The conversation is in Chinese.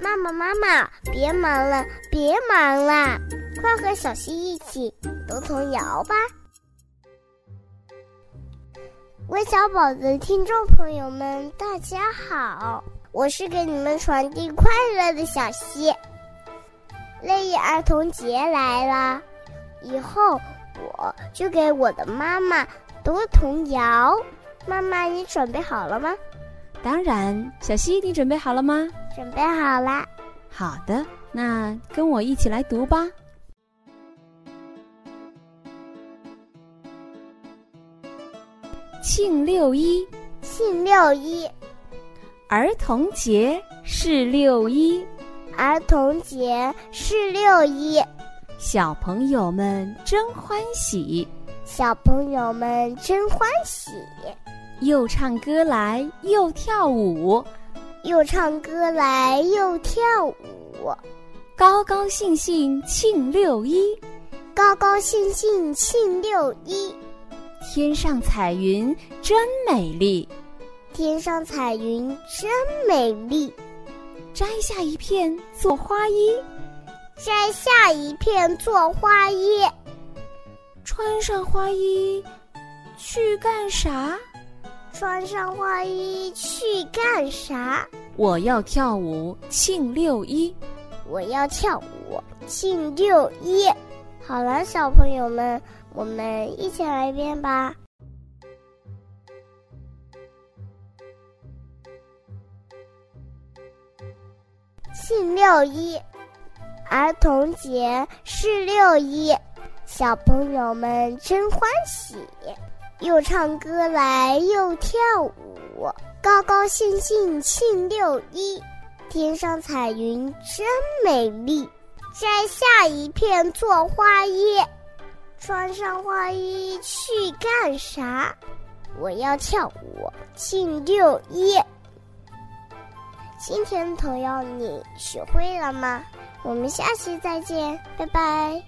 妈妈，妈妈，别忙了，别忙了，快和小溪一起读童谣吧！微小宝的听众朋友们，大家好，我是给你们传递快乐的小溪。六一儿童节来了，以后我就给我的妈妈读童谣。妈妈，你准备好了吗？当然，小溪，你准备好了吗？准备好了。好的，那跟我一起来读吧。庆六一，庆六一，儿童节是六一，儿童节是六一，小朋友们真欢喜，小朋友们真欢喜。又唱歌来又跳舞，又唱歌来又跳舞，高高兴兴庆六一，高高兴兴庆六一。天上彩云真美丽，天上彩云真美丽。摘下一片做花衣，摘下一片做花衣。穿上花衣去干啥？穿上花衣去干啥？我要跳舞庆六一，我要跳舞庆六一。好了，小朋友们，我们一起来一遍吧。庆六一，儿童节是六一，小朋友们真欢喜。又唱歌来又跳舞，高高兴兴庆六一。天上彩云真美丽，摘下一片做花衣。穿上花衣去干啥？我要跳舞庆六一。今天的童谣你学会了吗？我们下期再见，拜拜。